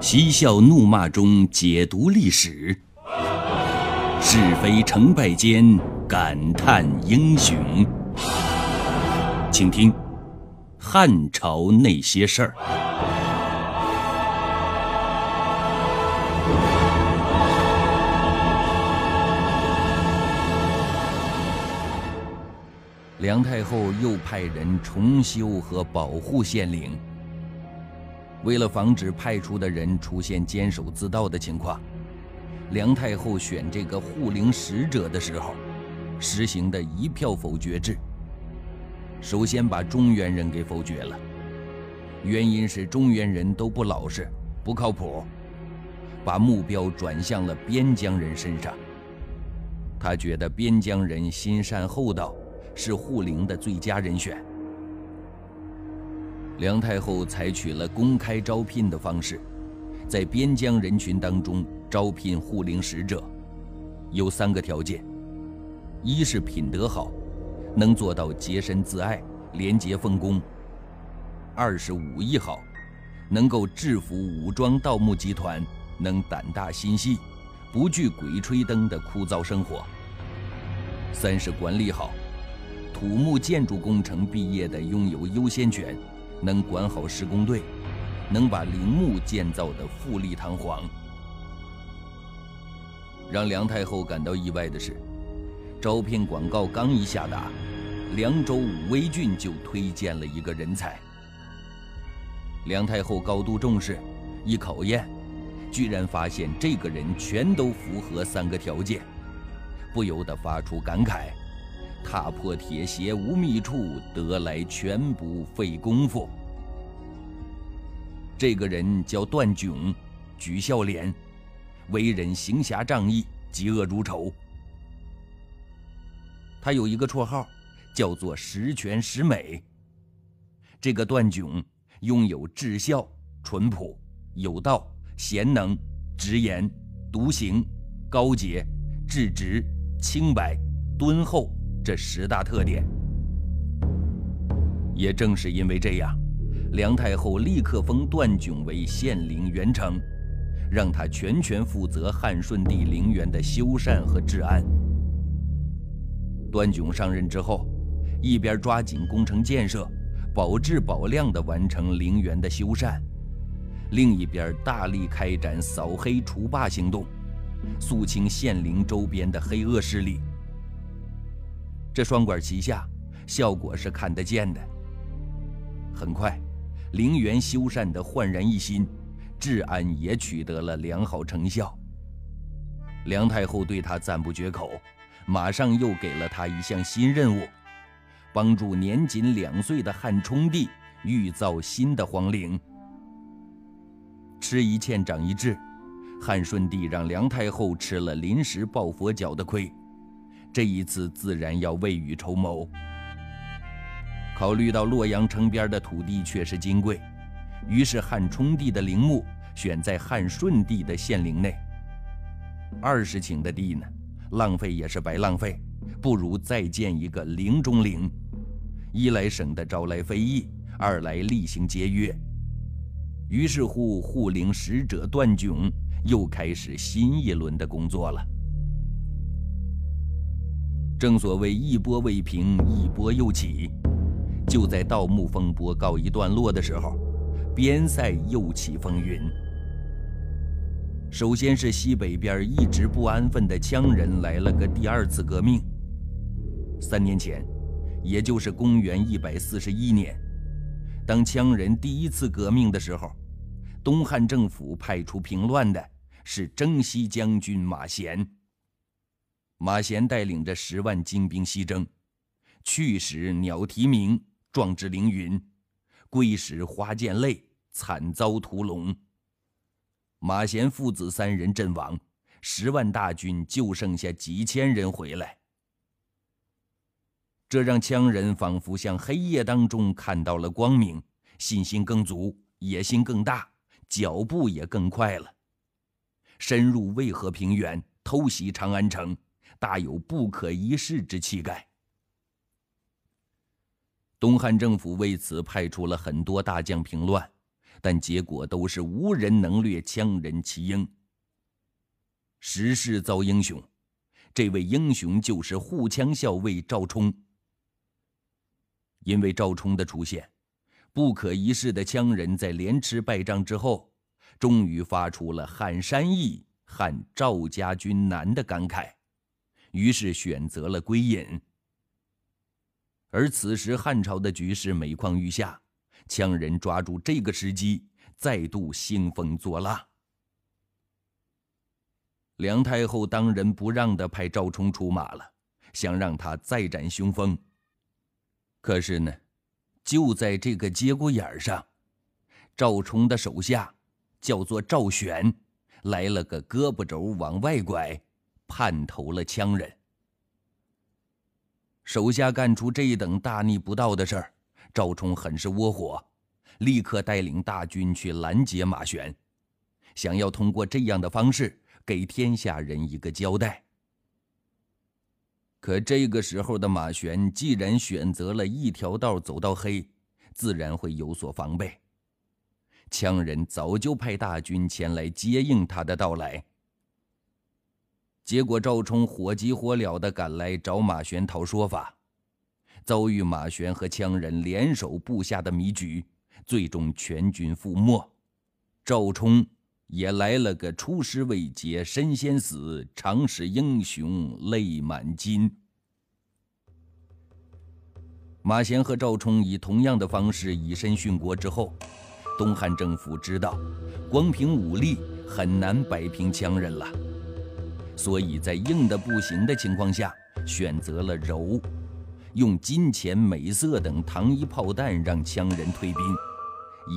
嬉笑怒骂中解读历史，是非成败间感叹英雄。请听《汉朝那些事儿》。梁太后又派人重修和保护县陵。为了防止派出的人出现监守自盗的情况，梁太后选这个护陵使者的时候，实行的一票否决制。首先把中原人给否决了，原因是中原人都不老实、不靠谱，把目标转向了边疆人身上。他觉得边疆人心善厚道。是护陵的最佳人选。梁太后采取了公开招聘的方式，在边疆人群当中招聘护陵使者，有三个条件：一是品德好，能做到洁身自爱、廉洁奉公；二是武艺好，能够制服武装盗墓集团，能胆大心细，不惧鬼吹灯的枯燥生活；三是管理好。土木建筑工程毕业的拥有优先权，能管好施工队，能把陵墓建造的富丽堂皇。让梁太后感到意外的是，招聘广告刚一下达，凉州武威郡就推荐了一个人才。梁太后高度重视，一考验，居然发现这个人全都符合三个条件，不由得发出感慨。踏破铁鞋无觅处，得来全不费功夫。这个人叫段炯，举孝廉，为人行侠仗义，嫉恶如仇。他有一个绰号，叫做“十全十美”。这个段炯拥有至孝、淳朴、有道、贤能、直言、独行、高洁、质直、清白、敦厚。这十大特点，也正是因为这样，梁太后立刻封段炯为县陵元丞，让他全权负责汉顺帝陵园的修缮和治安。段炯上任之后，一边抓紧工程建设，保质保量地完成陵园的修缮，另一边大力开展扫黑除霸行动，肃清县陵周边的黑恶势力。这双管齐下，效果是看得见的。很快，陵园修缮的焕然一新，治安也取得了良好成效。梁太后对他赞不绝口，马上又给了他一项新任务，帮助年仅两岁的汉冲帝预造新的皇陵。吃一堑长一智，汉顺帝让梁太后吃了临时抱佛脚的亏。这一次自然要未雨绸缪。考虑到洛阳城边的土地确实金贵，于是汉冲帝的陵墓选在汉顺帝的县陵内。二十顷的地呢，浪费也是白浪费，不如再建一个陵中陵，一来省得招来非议，二来厉行节约。于是乎，护陵使者段炯又开始新一轮的工作了。正所谓一波未平，一波又起。就在盗墓风波告一段落的时候，边塞又起风云。首先是西北边一直不安分的羌人来了个第二次革命。三年前，也就是公元一百四十一年，当羌人第一次革命的时候，东汉政府派出平乱的是征西将军马贤。马贤带领着十万精兵西征，去时鸟啼鸣，壮志凌云；归时花溅泪，惨遭屠龙。马贤父子三人阵亡，十万大军就剩下几千人回来。这让羌人仿佛像黑夜当中看到了光明，信心更足，野心更大，脚步也更快了。深入渭河平原，偷袭长安城。大有不可一世之气概。东汉政府为此派出了很多大将平乱，但结果都是无人能略羌人其英。时势造英雄，这位英雄就是护羌校尉赵冲。因为赵冲的出现，不可一世的羌人在连吃败仗之后，终于发出了“汉山易，汉赵家军难”的感慨，于是选择了归隐。而此时汉朝的局势每况愈下。羌人抓住这个时机，再度兴风作浪。梁太后当仁不让的派赵冲出马了，想让他再展雄风。可是呢，就在这个节骨眼上，赵冲的手下叫做赵玄，来了个胳膊肘往外拐，叛投了羌人。手下干出这等大逆不道的事儿。赵冲很是窝火，立刻带领大军去拦截马玄，想要通过这样的方式给天下人一个交代。可这个时候的马玄既然选择了一条道走到黑，自然会有所防备。羌人早就派大军前来接应他的到来，结果赵冲火急火燎地赶来找马玄讨说法。遭遇马玄和羌人联手布下的迷局，最终全军覆没。赵冲也来了个出师未捷身先死，长使英雄泪满襟。马贤和赵冲以同样的方式以身殉国之后，东汉政府知道，光凭武力很难摆平羌人了，所以在硬的不行的情况下，选择了柔。用金钱、美色等糖衣炮弹让羌人退兵，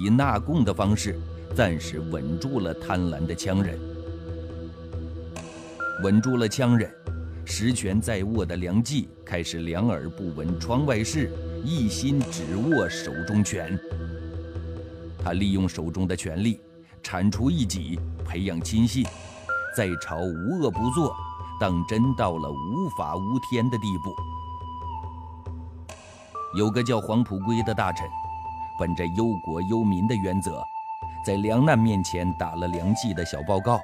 以纳贡的方式暂时稳住了贪婪的羌人。稳住了羌人，实权在握的梁冀开始两耳不闻窗外事，一心只握手中权。他利用手中的权力，铲除异己，培养亲信，在朝无恶不作，当真到了无法无天的地步。有个叫黄甫圭的大臣，本着忧国忧民的原则，在梁难面前打了梁冀的小报告，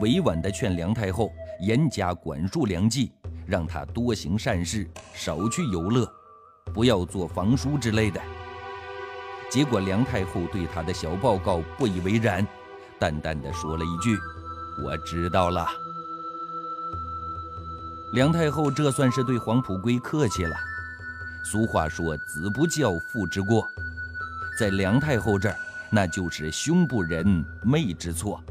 委婉地劝梁太后严加管束梁冀，让他多行善事，少去游乐，不要做房书之类的。结果梁太后对他的小报告不以为然，淡淡的说了一句：“我知道了。”梁太后这算是对黄甫圭客气了。俗话说：“子不教，父之过。”在梁太后这儿，那就是兄不仁，妹之错。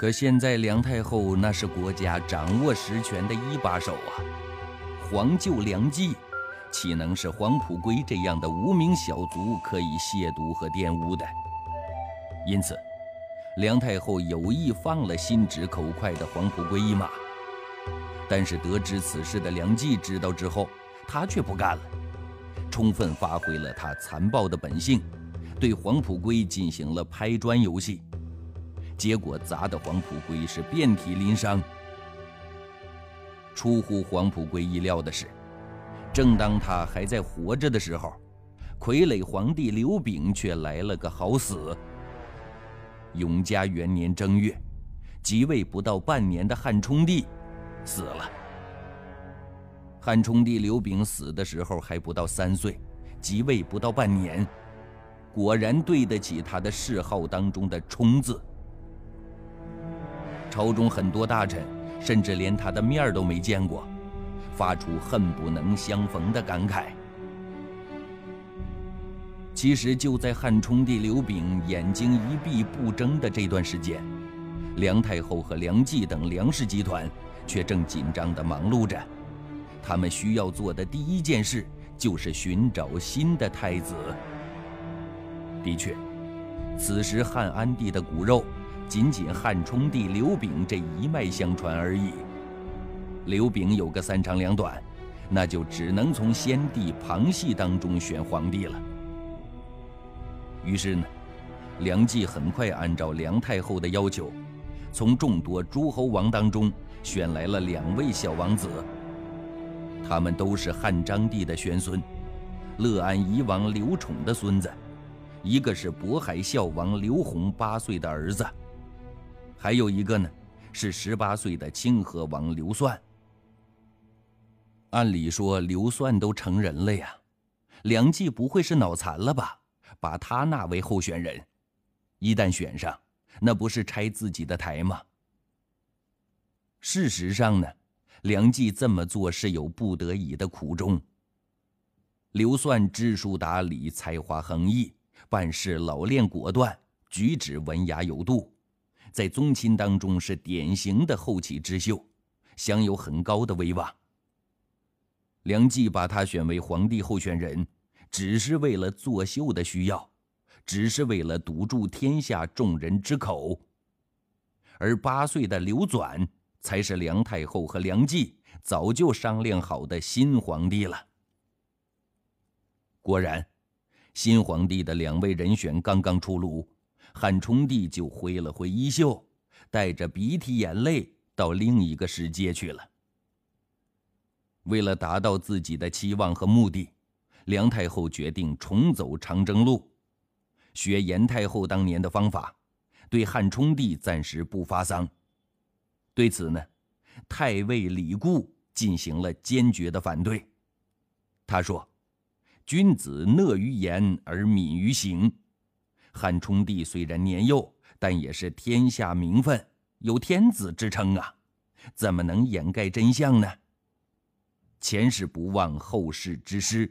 可现在梁太后那是国家掌握实权的一把手啊，黄舅梁冀，岂能是黄甫圭这样的无名小卒可以亵渎和玷污的？因此，梁太后有意放了心直口快的黄甫圭一马。但是得知此事的梁冀知道之后，他却不干了，充分发挥了他残暴的本性，对黄甫圭进行了拍砖游戏，结果砸得黄甫圭是遍体鳞伤。出乎黄甫圭意料的是，正当他还在活着的时候，傀儡皇帝刘炳却来了个好死。永嘉元年正月，即位不到半年的汉冲帝死了。汉冲帝刘炳死的时候还不到三岁，即位不到半年，果然对得起他的谥号当中的“冲”字。朝中很多大臣甚至连他的面都没见过，发出恨不能相逢的感慨。其实就在汉冲帝刘炳眼睛一闭不睁的这段时间，梁太后和梁冀等梁氏集团却正紧张地忙碌着。他们需要做的第一件事就是寻找新的太子。的确，此时汉安帝的骨肉仅仅汉冲帝刘炳这一脉相传而已。刘炳有个三长两短，那就只能从先帝旁系当中选皇帝了。于是呢，梁冀很快按照梁太后的要求，从众多诸侯王当中选来了两位小王子。他们都是汉章帝的玄孙，乐安夷王刘宠的孙子，一个是渤海孝王刘弘八岁的儿子，还有一个呢是十八岁的清河王刘算。按理说刘算都成人了呀，梁冀不会是脑残了吧？把他纳为候选人，一旦选上，那不是拆自己的台吗？事实上呢，梁冀这么做是有不得已的苦衷。刘算知书达理，才华横溢，办事老练果断，举止文雅有度，在宗亲当中是典型的后起之秀，享有很高的威望。梁冀把他选为皇帝候选人，只是为了作秀的需要，只是为了堵住天下众人之口。而八岁的刘纂才是梁太后和梁冀早就商量好的新皇帝了。果然，新皇帝的两位人选刚刚出炉，汉冲帝就挥了挥衣袖，带着鼻涕眼泪到另一个世界去了。为了达到自己的期望和目的，梁太后决定重走长征路，学严太后当年的方法，对汉冲帝暂时不发丧。对此呢，太尉李固进行了坚决的反对。他说。君子讷于言而敏于行。汉冲帝虽然年幼，但也是天下名分，有天子之称啊，怎么能掩盖真相呢？前事不忘后事之师。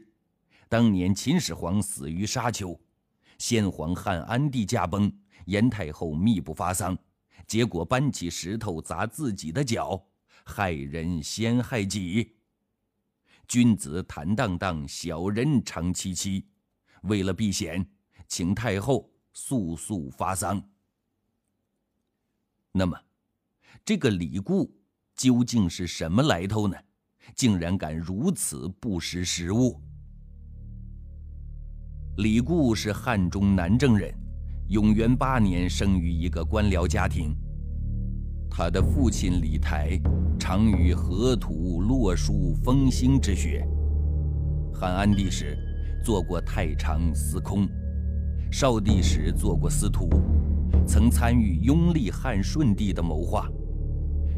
当年秦始皇死于沙丘，先皇汉安帝驾崩，严太后密不发丧，结果搬起石头砸自己的脚，害人先害己。君子坦荡荡，小人长戚戚。为了避险，请太后速速发丧。那么，这个李固究竟是什么来头呢？竟然敢如此不识时务？李固是汉中南郑人，永元八年生于一个官僚家庭。他的父亲李台常于河图洛书风星之学。汉安帝时做过太常司空，少帝时做过司徒，曾参与拥立汉顺帝的谋划，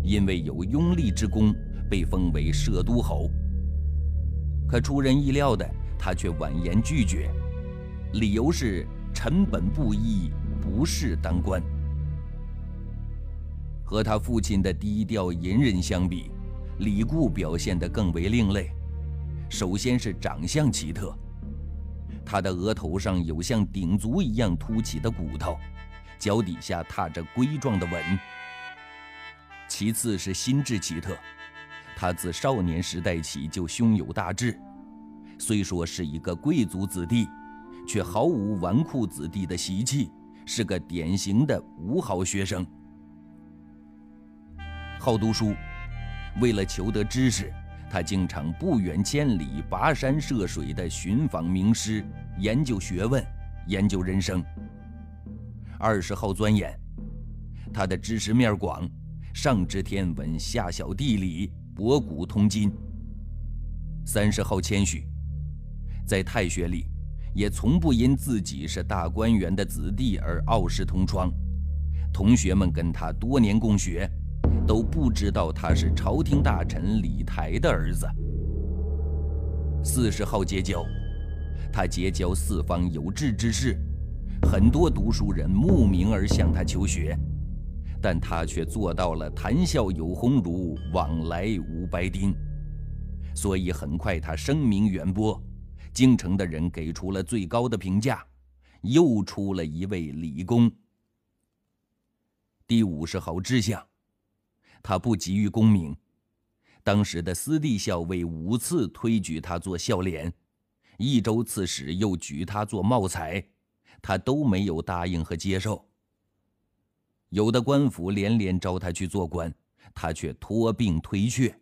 因为有拥立之功，被封为摄都侯。可出人意料的，他却婉言拒绝，理由是臣本布衣，不适当官。和他父亲的低调隐忍相比，李固表现得更为另类。首先是长相奇特，他的额头上有像鼎足一样凸起的骨头，脚底下踏着龟状的纹。其次是心智奇特，他自少年时代起就胸有大志，虽说是一个贵族子弟，却毫无纨绔子弟的习气，是个典型的五好学生。好读书，为了求得知识，他经常不远千里、跋山涉水地寻访名师，研究学问，研究人生。二十号钻研，他的知识面广，上知天文，下晓地理，博古通今。三十号谦虚，在太学里，也从不因自己是大观园的子弟而傲视同窗，同学们跟他多年共学。都不知道他是朝廷大臣李台的儿子。四十号结交，他结交四方有志之士，很多读书人慕名而向他求学，但他却做到了谈笑有鸿儒，往来无白丁。所以很快他声名远播，京城的人给出了最高的评价，又出了一位李公。第五十号知相。他不急于功名，当时的司隶校尉五次推举他做孝廉，益州刺史又举他做茂才，他都没有答应和接受。有的官府连连招他去做官，他却托病推却。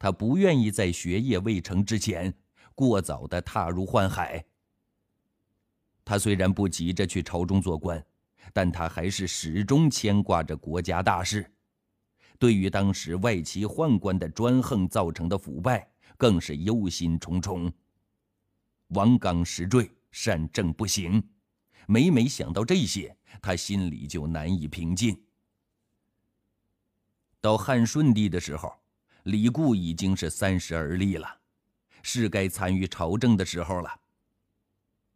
他不愿意在学业未成之前过早的踏入宦海。他虽然不急着去朝中做官，但他还是始终牵挂着国家大事。对于当时外戚宦官的专横造成的腐败，更是忧心忡忡。王纲实坠，善政不行。每每想到这些，他心里就难以平静。到汉顺帝的时候，李固已经是三十而立了，是该参与朝政的时候了。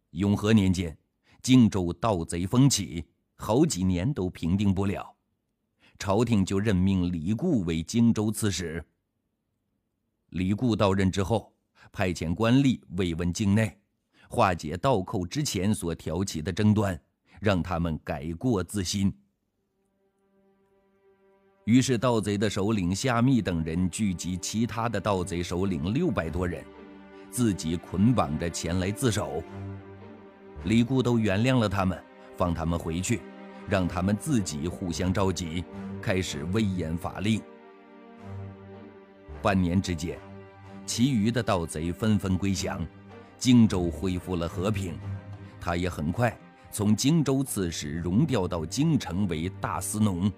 永和年间，荆州盗贼风起，好几年都平定不了，朝廷就任命李固为荆州刺史。李固到任之后，派遣官吏慰问境内，化解盗寇之前所挑起的争端，让他们改过自新。于是，盗贼的首领夏密等人聚集其他的盗贼首领六百多人，自己捆绑着前来自首。李固都原谅了他们，放他们回去，让他们自己互相召集，开始威严法令。半年之间，其余的盗贼纷纷归降，荆州恢复了和平。他也很快从荆州刺史荣调到京城为大司农。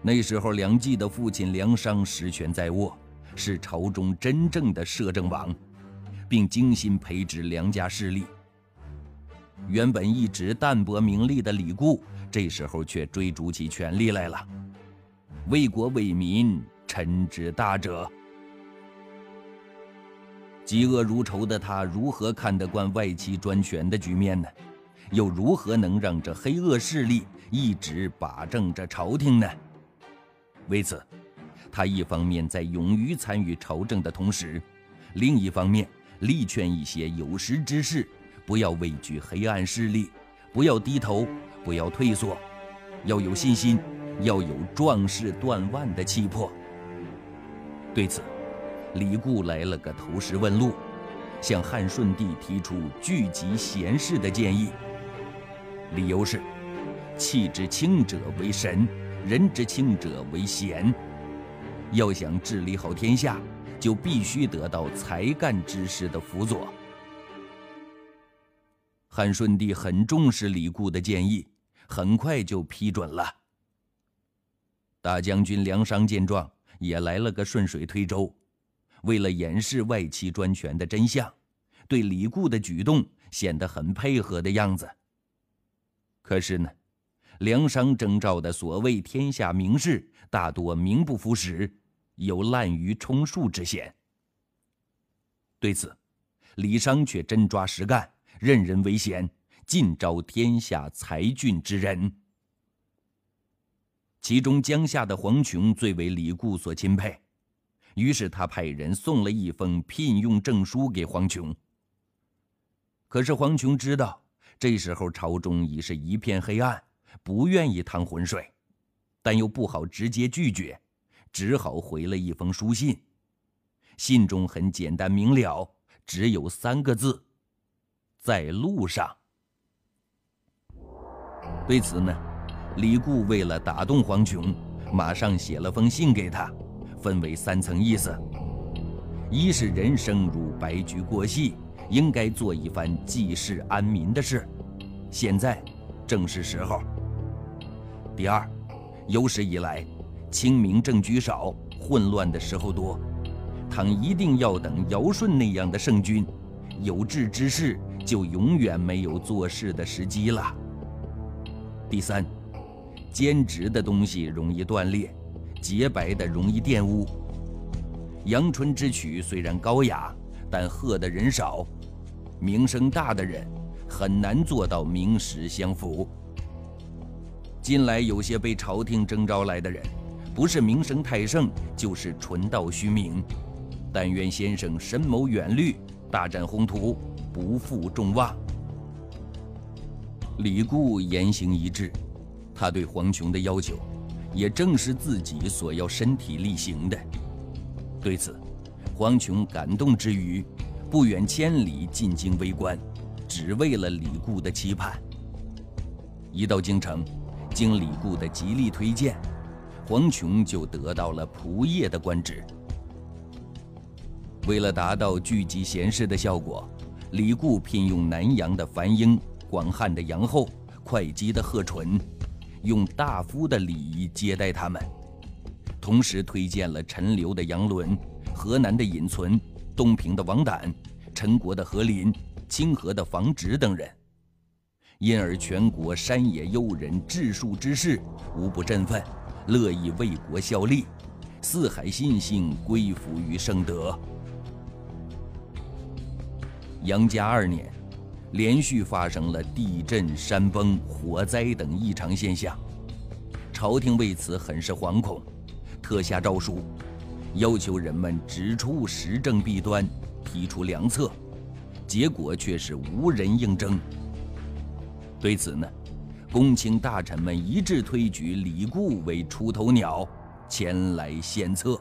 那时候，梁冀的父亲梁商实权在握，是朝中真正的摄政王，并精心培植梁家势力。原本一直淡泊名利的李固，这时候却追逐起权力来了，为国为民，臣之大者。嫉恶如仇的他，如何看得惯外戚专权的局面呢？又如何能让这黑恶势力一直把政着朝廷呢？为此，他一方面在勇于参与朝政的同时，另一方面力劝一些有识之士不要畏惧黑暗势力，不要低头，不要退缩，要有信心，要有壮士断腕的气魄。对此，李固来了个投石问路，向汉顺帝提出聚集贤士的建议。理由是：气之轻者为神。人之轻者为贤，要想治理好天下，就必须得到才干之士的辅佐。汉顺帝很重视李固的建议，很快就批准了。大将军梁商见状，也来了个顺水推舟，为了掩饰外戚专权的真相，对李固的举动显得很配合的样子。可是呢？梁商征召的所谓天下名士，大多名不符实，有滥竽充数之嫌。对此，李商却真抓实干，任人唯贤，尽招天下才俊之人。其中江夏的黄琼最为李固所钦佩，于是他派人送了一封聘用证书给黄琼。可是黄琼知道，这时候朝中已是一片黑暗。不愿意趟浑水，但又不好直接拒绝，只好回了一封书信。信中很简单明了，只有三个字：“在路上。”对此呢，李固为了打动黄琼，马上写了封信给他，分为三层意思：一是人生如白驹过隙，应该做一番济世安民的事，现在正是时候。第二，有史以来，清明政局少，混乱的时候多。倘一定要等尧舜那样的圣君，有志之士，就永远没有做事的时机了。第三，兼职的东西容易断裂，洁白的容易玷污。阳春之曲虽然高雅，但喝的人少，名声大的人很难做到名实相符。近来有些被朝廷征召来的人，不是名声太盛，就是纯道虚名。但愿先生深谋远虑，大展宏图，不负众望。李固言行一致，他对黄琼的要求，也正是自己所要身体力行的。对此，黄琼感动之余，不远千里进京为官，只为了李固的期盼。一到京城。经李固的极力推荐，黄琼就得到了仆射的官职。为了达到聚集贤士的效果，李固聘用南阳的樊英、广汉的杨后、会稽的贺纯，用大夫的礼仪接待他们，同时推荐了陈留的杨伦、河南的尹存、东平的王胆、陈国的何林、清河的房直等人。因而全国山野幽人、治术之士无不振奋，乐意为国效力，四海信心归服于圣德。杨家二年，连续发生了地震、山崩、火灾等异常现象，朝廷为此很是惶恐，特下诏书，要求人们指出时政弊端，提出良策，结果却是无人应征。对此呢，公卿大臣们一致推举李固为出头鸟，前来献策。